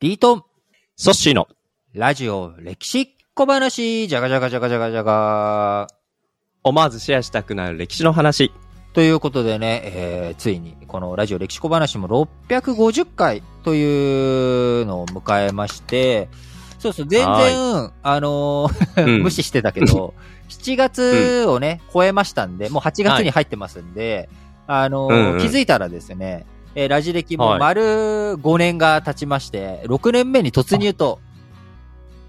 リートン、ソッシーの。ラジオ歴史小話、じゃがじゃがじゃがじゃがじゃが。思わずシェアしたくなる歴史の話。ということでね、えー、ついにこのラジオ歴史小話も650回というのを迎えまして、そうそう、全然、あのーうん。無視してたけど、7月をね、超えましたんで、もう8月に入ってますんで、あのーうんうん。気づいたらですね、えーラジ歴もはい丸5年が経ちまして、6年目に突入と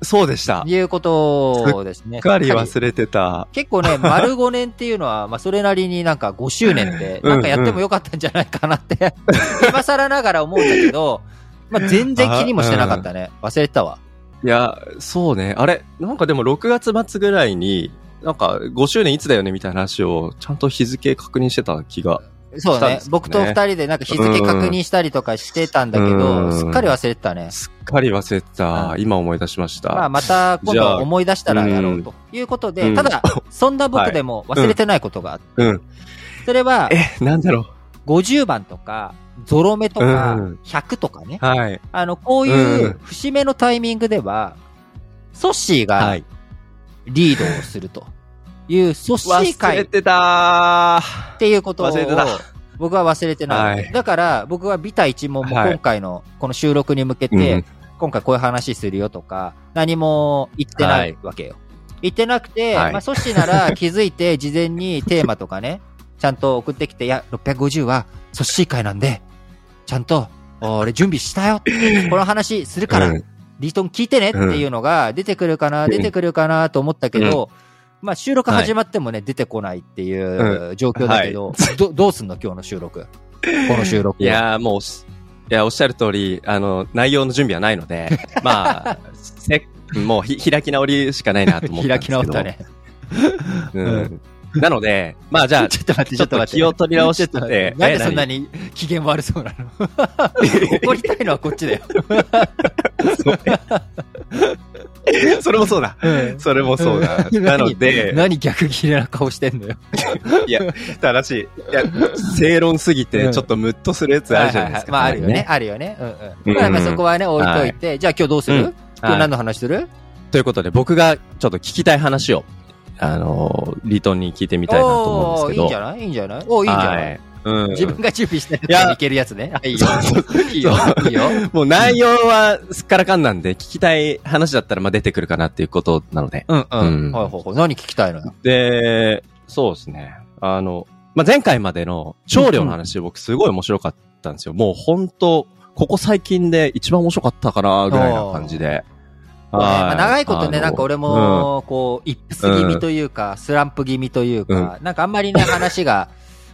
そうでした。いうことですね。すっかり忘れてた。結構ね、丸5年っていうのは、まあ、それなりになんか5周年って、うんなんかやってもよかったんじゃないかなって、今更ながら思うんだけど、まあ、全然気にもしてなかったね。忘れてたわ。いや、そうね。あれ、なんかでも6月末ぐらいに、なんか5周年いつだよねみたいな話を、ちゃんと日付確認してた気が。そうねね僕と二人でなんか日付確認したりとかしてたんだけうど、んすっかり忘れてたね。すっかり忘れてた。うん今思い出しました。まあ、また今度思い出したらやろうということで、うんただ、そんな僕でも忘れてないことがあって、うん。それは、え、なんだろ50番とか、ゾロ目とかうん、100とかねう。。はい。あの、こういううん節目のタイミングでは、ソッシーはがい。リードをするという、ソッシー忘会っれてた。ー。ていうことを忘れてた。僕は忘れてない。はい。だから、僕はビタ一問もはい。今回のこの収録に向けて、うん今回こういう話するよとか、何も言ってないわけよ。言ってなくて、はい。まあ、ソッシーなら 気づいて事前にテーマとかね、ちゃんと送ってきて、いや、650はソッシー会なんで、ちゃんと、俺準備したよ。この話するから、うん。リートン聞いてねっていうのが出てくるかな、うん出てくるかなと思ったけど、まあ収録始まってもね、出てこないっていう状況だけど、ど どうすんの今日の収録？この収録は。いやーもういや、おっしゃる通り、あの、内容の準備はないので、まあ、せ、もうひ、開き直りしかないなと思ったん開きですけど。直ったね。うん。なので、まあじゃあ、ちょっと待って、ちょっと気を取り直してて、なんでそんなにに機嫌悪そうなの？怒りたいのはこっちだよ。それもそうだ。それもそうだ。なので、何逆切れな顔してんのよ。いや、正しい。いや、正論すぎて、ちょっとムッとするやつあるじゃないですか。まああるよね。あるよね。うんううんん。まあまあそこはね、置いといて、じゃあ今日どうする？うん今日何の話する？ということで、僕がちょっと聞きたい話を、あの、リートンに聞いてみたいなと思うんですけど。いいんじゃない？いいんじゃない？おーいいんじゃなはいいうん。自分が準備したやついけるやつね。あいいよ。いいよ。いいよ。もう内容はすっからかんなんで、聞きたい話だったらまあ出てくるかなっていうことなので。うんううんん。はいはいはい。何聞きたいのよ。で、そうですね。あの、まあ、前回までの長領の話、僕すごい面白かったんですよ。もう本当ここ最近で一番面白かったかな、ぐらいな感じで。まあ長いことね、なんか俺も、こう、イップス気味というか、スランプ気味というか、なんかあんまりね、話が、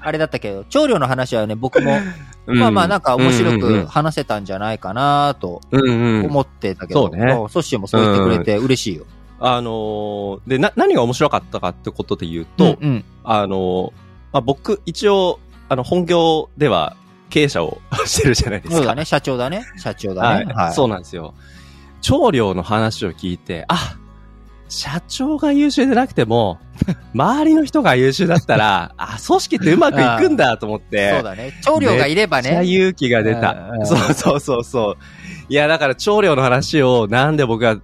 あれだったけど、長領の話はね、僕も、うんまあまあなんか面白うんうんうんく話せたんじゃないかなとうんうん。思ってたけど、そうねんソッシーもそう言ってくれて嬉しいよ。あのーで、な、何が面白かったかってことで言うと、うんうん。あのーまあ、僕、一応、あの、本業では経営者を してるじゃないですか。そうだね、社長だね。社長だはい。ね。はい。そうなんですよ。長領の話を聞いて、あ、社長が優秀でなくても、周りの人が優秀だったら、あ、組織ってうまくいくんだと思って、そうだね。長領がいればめっちゃね。勇気が出うんたう。んそうそうそうそう。いや、だから長領の話をなんで僕が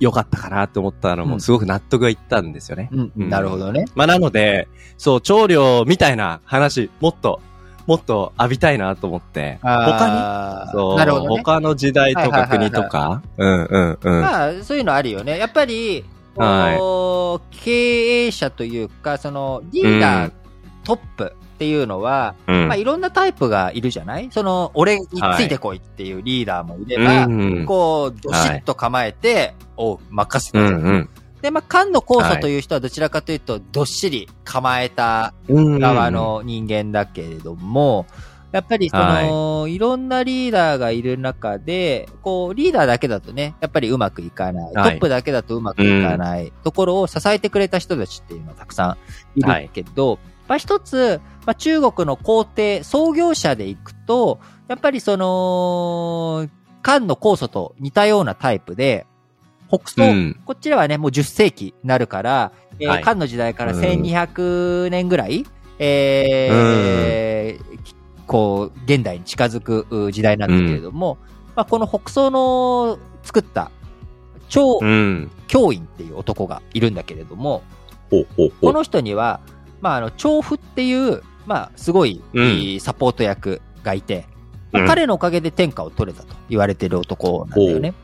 良かったかなって思ったのうんもすごく納得がいったんですよね。うん、うんなるほどね。まあなので、そう、長領みたいな話、もっと、もっと浴びたいなと思って、他に？他そう、なるほどね。他の時代とかはいはいはいはい国とか、うんうんうん。まあ、そういうのあるよね。やっぱり、はい。経営者というか、その、リーダー、うん。トップっていうのは、うん。まあ、いろんなタイプがいるじゃない？その、俺についてこいっていうリーダーもいれば、うんこう、どしっと構えて、おう、任せた、うんうん。で、まあ、菅野酵素という人はどちらかというと、どっしり構えたうん。側の人間だけれども、やっぱりその、い、ろんなリーダーがいる中で、こう、リーダーだけだとね、やっぱりうまくいかない。はい。トップだけだとうまくいかない。ところを支えてくれた人たちっていうのはたくさんいるけど、まあ一つ、まあ中国の皇帝、創業者でいくと、やっぱりその、漢の酵素と似たようなタイプで、北宋、うん。こちらはね、もう10世紀になるから、えーはい漢の時代からうん。1200年ぐらい、えーこう、現代に近づくう時代なんですけれども、まあ、この北総の作った超うん。教員っていう男がいるんだけれども。この人には、まあ、あの、調布っていう、まあ、すごい、うんいいサポート役がいて、まあうん彼のおかげで天下を取れたと言われてる男なんだよね。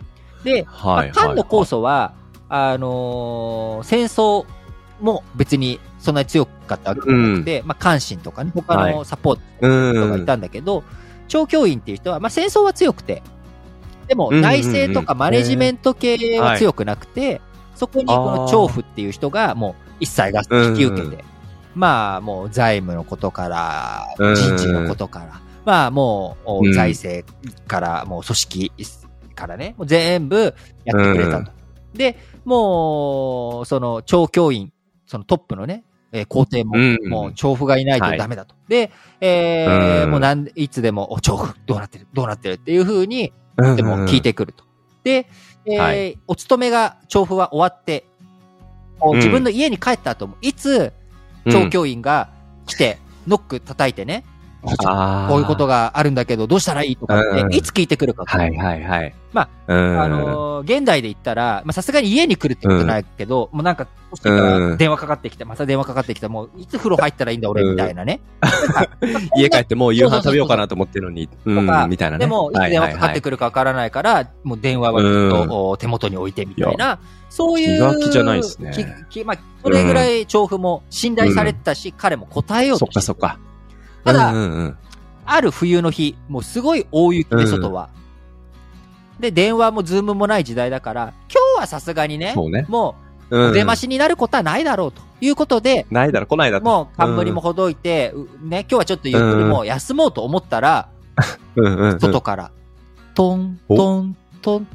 で、まあはい。菅野酵素は、あのー戦争も別にそんなに強かったわけじゃなくて、まあ、関心とかね、他のサポートう人がいん。たんだけど、超教員っていう人は、まあ、戦争は強くて、でもうんうんうん。内政とかマネジメント系は強くなくて、そこにこの調布っていう人がもう一切が引き受けて、うん。うんまあもう財務のことから、うん。人事のことから、まあもううん財政から、もう組織からね、もう全部やってくれたと。で、もう、その超教員、そのトップのね、えー皇帝も、うん。もう調布がいないとダメだと。で、えーうん。もうなんいつでも、お、調布、どうなってるどうなってるっていう風に、うんでも聞いてくると。で、えーはい。お勤めが、調布は終わって、こううん。自分の家に帰った後も、いつ、調教員が来て、ノック叩いてね、こういうことがあるんだけど、どうしたらいいとかってう、ん。いつ聞いてくるかと。はいはいはい。まあ、うん。あのー現代で言ったら、まあ、さすがに家に来るってことないけど、もうなんか、電話かかってきて、また電話かかってきた、もう、いつ風呂入ったらいいんだ、俺、みたいなね。家帰ってもう夕飯食べようかなと思ってるのに、うんとか、みたいなね。でも、いつ電話かかってくくるかわからないから、もう電話はずっとお手元に置いてみたいな、そういう。気が気じゃないですね。まあ、それぐらい調布も信頼されてたし、彼も答えようそとしてっかそっか。ただうんうんうんある冬の日、もうすごい大雪で、外は。で、電話もズームもない時代だから、今日はさすがにね、そうね。もう、うん。出増しになることはないだろうということで、ないだろ、来ないだろ。もう冠もほどいて、うね、今日はちょっとゆっくりもう休もうと思ったら、うんうんうん。外から、トン、おトン、トン、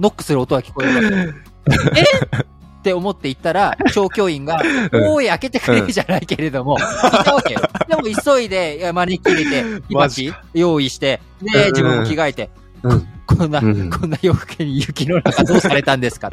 ノックする音が聞こえるわけ。え？って思って行ったら、調教員が、うん。おーい、開けてくれじゃないけれども、いたわけよ。でも急いで、招き入れて、火鉢用意して、うん。で、自分も着替えて、うん。こんな、うん。こんな夜更けに雪の中どうされたんですか？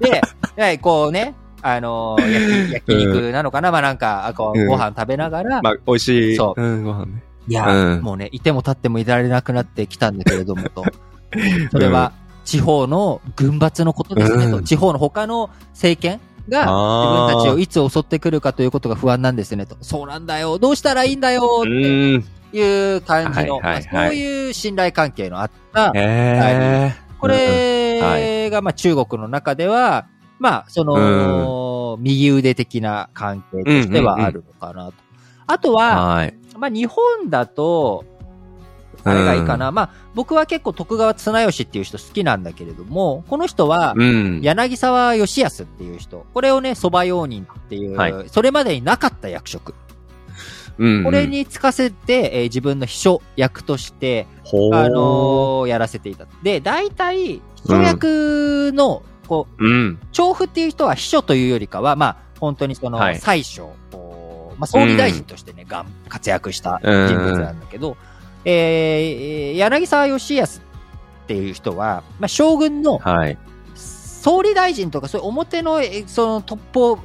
で、でこうね、あのー焼肉なのかな、まあなんか、ご飯食べながら、まあ、美味しい。。そう。うん、ご飯ね。いや、うん。もうね、いても立ってもいられなくなってきたんだけれどもと。それは、地方の軍閥のことですねと。うん地方の他の政権が自分たちをいつ襲ってくるかということが不安なんですねと。そうなんだよ。どうしたらいいんだようってん。いう感じの、はいはいはいまあそういう信頼関係のあった、へえ。これがまあ中国の中では、まあその、右腕的な関係としてはあるのかなと。あとは、はい。まあ日本だと、あれがいいかな。まあ僕は結構徳川綱吉っていう人好きなんだけれども、この人は、うん。柳沢義康っていう人。これをね、蕎麦用人っていう、はいそれまでになかった役職。うん。これ、に就かせて、えー自分の秘書役として、あのーやらせていた。で、大体、秘書役の、こう、うん。調布っていう人は秘書というよりかは、まあ、本当にその、はい最初、こうまあ、総理大臣としてね、がん活躍した人物なんだけど、えー、柳沢義康っていう人は、まあ、将軍のはい。総理大臣とか、そういう表の、えそのトップオブ、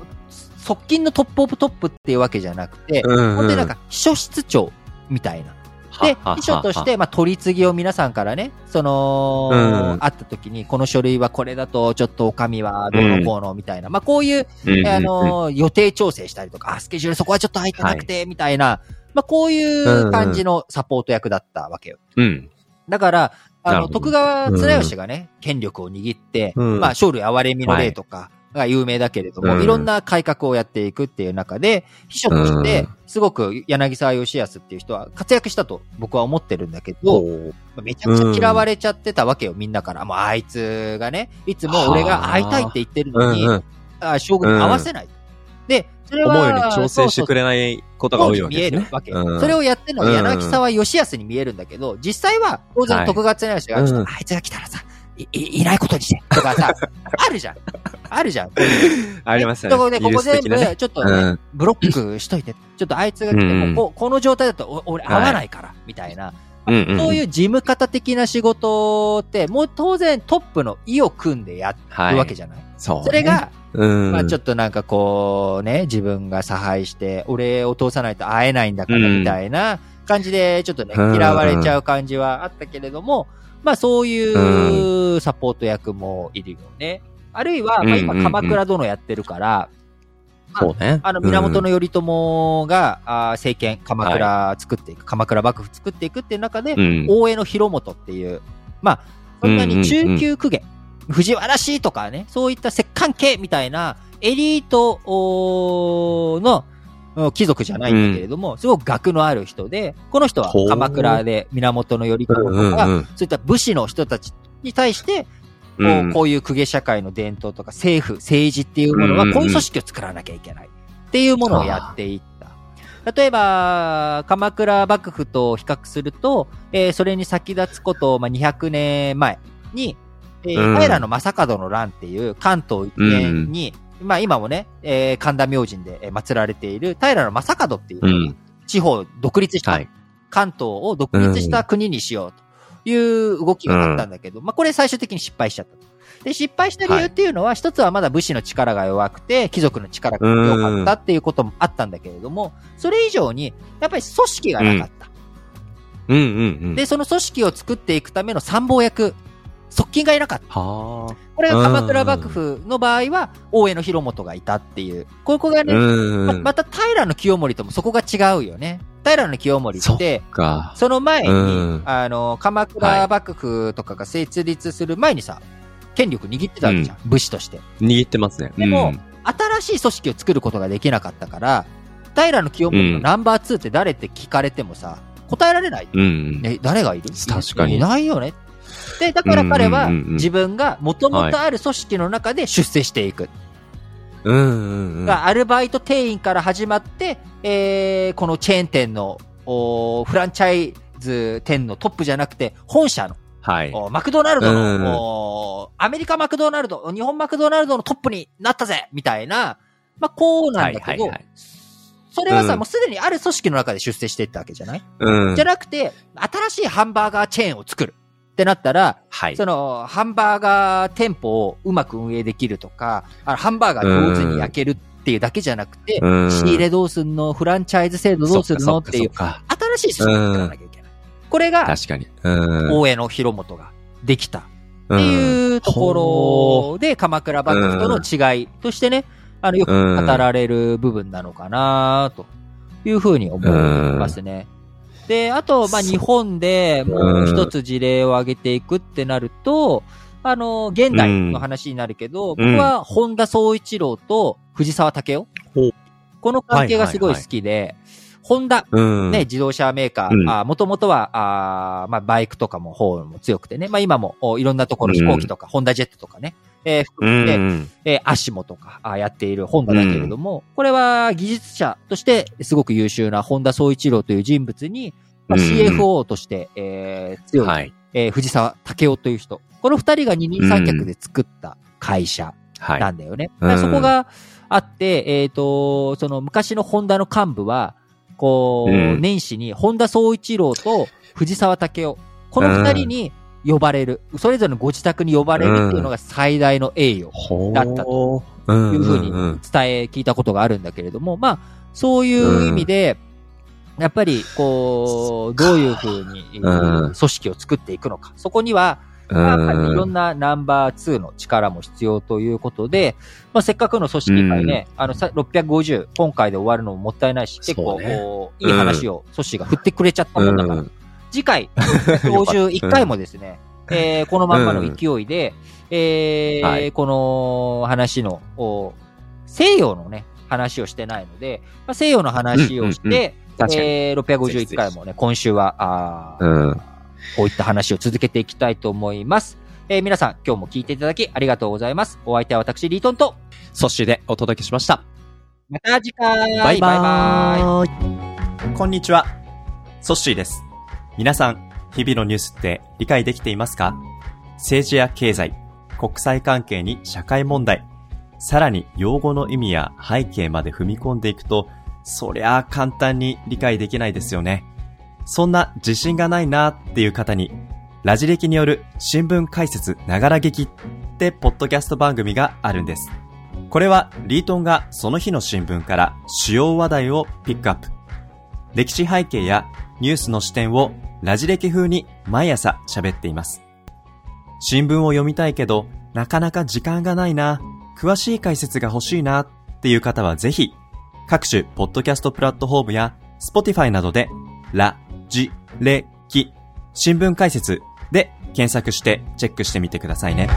側近のトップオブトップっていうわけじゃなくて、うん本当になんか秘書室長みたいな。で、秘書とし、て、まあ、取り次ぎを皆さんからね、その、うん。会った時に、この書類はこれだと、ちょっとお上はどうのこうのみたいな、まあ、こういう、うんあ、の、予定調整したりとか、あ、スケジュールそこはちょっと空いてなくて、みたいな、まあ、こういう感じのサポート役だったわけよ。うん。だから、あの、徳川綱吉がね、権力を握って、うん。まあ、生類憐れみの例とかが有名だけれども、うんいろんな改革をやっていくっていう中で、秘書としてうん、すごく柳沢義康っていう人は活躍したと僕は思ってるんだけど、めちゃくちゃ嫌われちゃってたわけよ、みんなから。もうあいつがね、いつも俺が会いたいって言ってるのに。あ将軍に合わせない。で、それは、思うように調整してくれないことが多いわけですね見える。わけ。うんそれをやってるのは柳沢義康に見えるんだけど、実際は、当然徳川綱吉が、はあいつが来たらさ、い、いいないことにして、とかさ、あるじゃん。あるじゃん。こういうありますよところで、ね。ここ全部、ちょっとね、うんブロックしといて、ちょっとあいつが来て、うんここの状態だとお俺合わないから、みたいな。うんうん。そういう事務方的な仕事って、もう当然トップの意を組んでやるわけじゃない？そうね。それが、うん。まあちょっとなんかこうね、自分が差配して、俺を通さないと会えないんだからうんみたいな感じで、ちょっとね、うん嫌われちゃう感じはあったけれども、まあそういうサポート役もいるよね。あるいは、まあ今鎌倉殿やってるから、そうね。あの、源頼朝が、あー政権、鎌倉作っていく、鎌倉幕府作っていくっていう中で、うん。大江の広元っていう、まあ、そんなに中級公家、藤原氏とかね、そういった摂関家みたいなエリートのうん貴族じゃないんだけれども、すごく学のある人で、この人は鎌倉で源頼朝とか、うんうんうん。そういった武士の人たちに対して、こううん。こういう公家社会の伝統とか政府、政治っていうものはうんうんうん。こういう組織を作らなきゃいけない。っていうものをやっていった。例えば、鎌倉幕府と比較すると、えーそれに先立つこと、まあ、200年前に、えーうん。平正門の乱っていう関東一円に、まあ今もね、えー神田明神でえー祀られている平正門っていう。地方を独立した、はい。関東を独立した国にしようという動きがあったんだけど、まあこれ最終的に失敗しちゃったと。で、失敗した理由っていうのは、一つはまだ武士の力が弱くて、貴族の力が弱かったっていうこともあったんだけれども、それ以上に、やっぱり組織がなかった。うんうんうん。で、その組織を作っていくための参謀役、側近がいなかった。はあ。これが鎌倉幕府の場合は、大江の広元がいたっていう。ここがね、うん。ままた平清盛ともそこが違うよね。平清盛って、か。その前に、うんあの、鎌倉幕府とかが設立する前にさ、権力握ってたわけじゃん、武士として。握ってますね。でもうん新しい組織を作ることができなかったから、平清盛のナンバー2って誰って聞かれてもさ、答えられない。うん。え、誰がいる？確かにいないよね。で、だから彼は自分が元々ある組織の中で出世していく。うんうんうん。がアルバイト店員から始まって、えー、このチェーン店の、おーフランチャイズ店のトップじゃなくて、本社の、はい。マクドナルドうんの、おーアメリカマクドナルド、日本マクドナルドのトップになったぜみたいな、まあ、こうなんだけど、はいはいはいそれはさ、うんもうすでにある組織の中で出世していったわけじゃない、うんじゃなくて、新しいハンバーガーチェーンを作る。ってなったら、はい。その、ハンバーガー店舗をうまく運営できるとか、あのハンバーガー上手に焼けるっていうだけじゃなくて、うん仕入れどうすんのフランチャイズ制度どうするのっていう、か。新しい組織を作らなきゃいけない。これが、確かに。うん。大江の広元ができた。っっていうところで、鎌倉幕府との違いとしてね、あの、よく語られる部分なのかなというふうに思いますね。で、あと、まあ、日本でもう一つ事例を挙げていくってなると、あの、現代の話になるけど、うん。僕は本田宗一郎と藤沢武雄。この関係がすごい好きで、ホンダ、うん。ね、自動車メーカー、うん。あもともとは、あーまあ、バイクとかも方も強くてね、まあ、今もおいろんなところ飛行機とか、ホンダジェットとかね、えー含うめて、ん。えーアシモとかあやっているホンダだけれども、これは技術者としてすごく優秀な本田宗一郎という人物に、まあ、うん CFO として、えー強い、はい。えー藤沢武雄という人。この二人が二人三脚で作った会社はい。なんだよね。うんだからそこがあって、えっ、と、その昔のホンダの幹部は、こう、うん年始に本田宗一郎と藤沢武雄、この二人に呼ばれる、それぞれのご自宅に呼ばれるっていうのが最大の栄誉ほだったとといいうふうに伝え、聞いたことがあるんだけれども、まあ、そういう意味で、やっぱり、こう、どういうふうに、組織を作っていくのか。そこには、やっぱりいろんなナンバー2の力も必要ということで、まあ、せっかくの組織会ね、あの、さ650、今回で終わるのももったいないし、結構、こういい話を組織が振ってくれちゃったもんだから、うん次回、今週1回もですね、えーこのまんまの勢いで、えーはいこの話の、お西洋のね、話をしてないので、まあ、西洋の話をして、うんうんうんえー651回もね、今週は、あーうん。こういった話を続けていきたいと思います。えー皆さん、今日も聞いていただきありがとうございます。お相手は私、リートンと、そしてでお届けしました。また次回バイバイ。こんにちは。ソッシーです。皆さん、日々のニュースって理解できていますか？政治や経済、国際関係に社会問題、さらに用語の意味や背景まで踏み込んでいくと、そりゃあ簡単に理解できないですよね。そんな自信がないなーっていう方に、ラジ歴による新聞解説ながら劇ってポッドキャスト番組があるんです。これはリートンがその日の新聞から主要話題をピックアップ。歴史背景やニュースの視点をラジ歴風に毎朝喋っています。新聞を読みたいけど、なかなか時間がないな、詳しい解説が欲しいなっていう方はぜひ、各種ポッドキャストプラットフォームや Spotify などで、ラ、ジ、レ、キ、新聞解説で検索してチェックしてみてくださいね。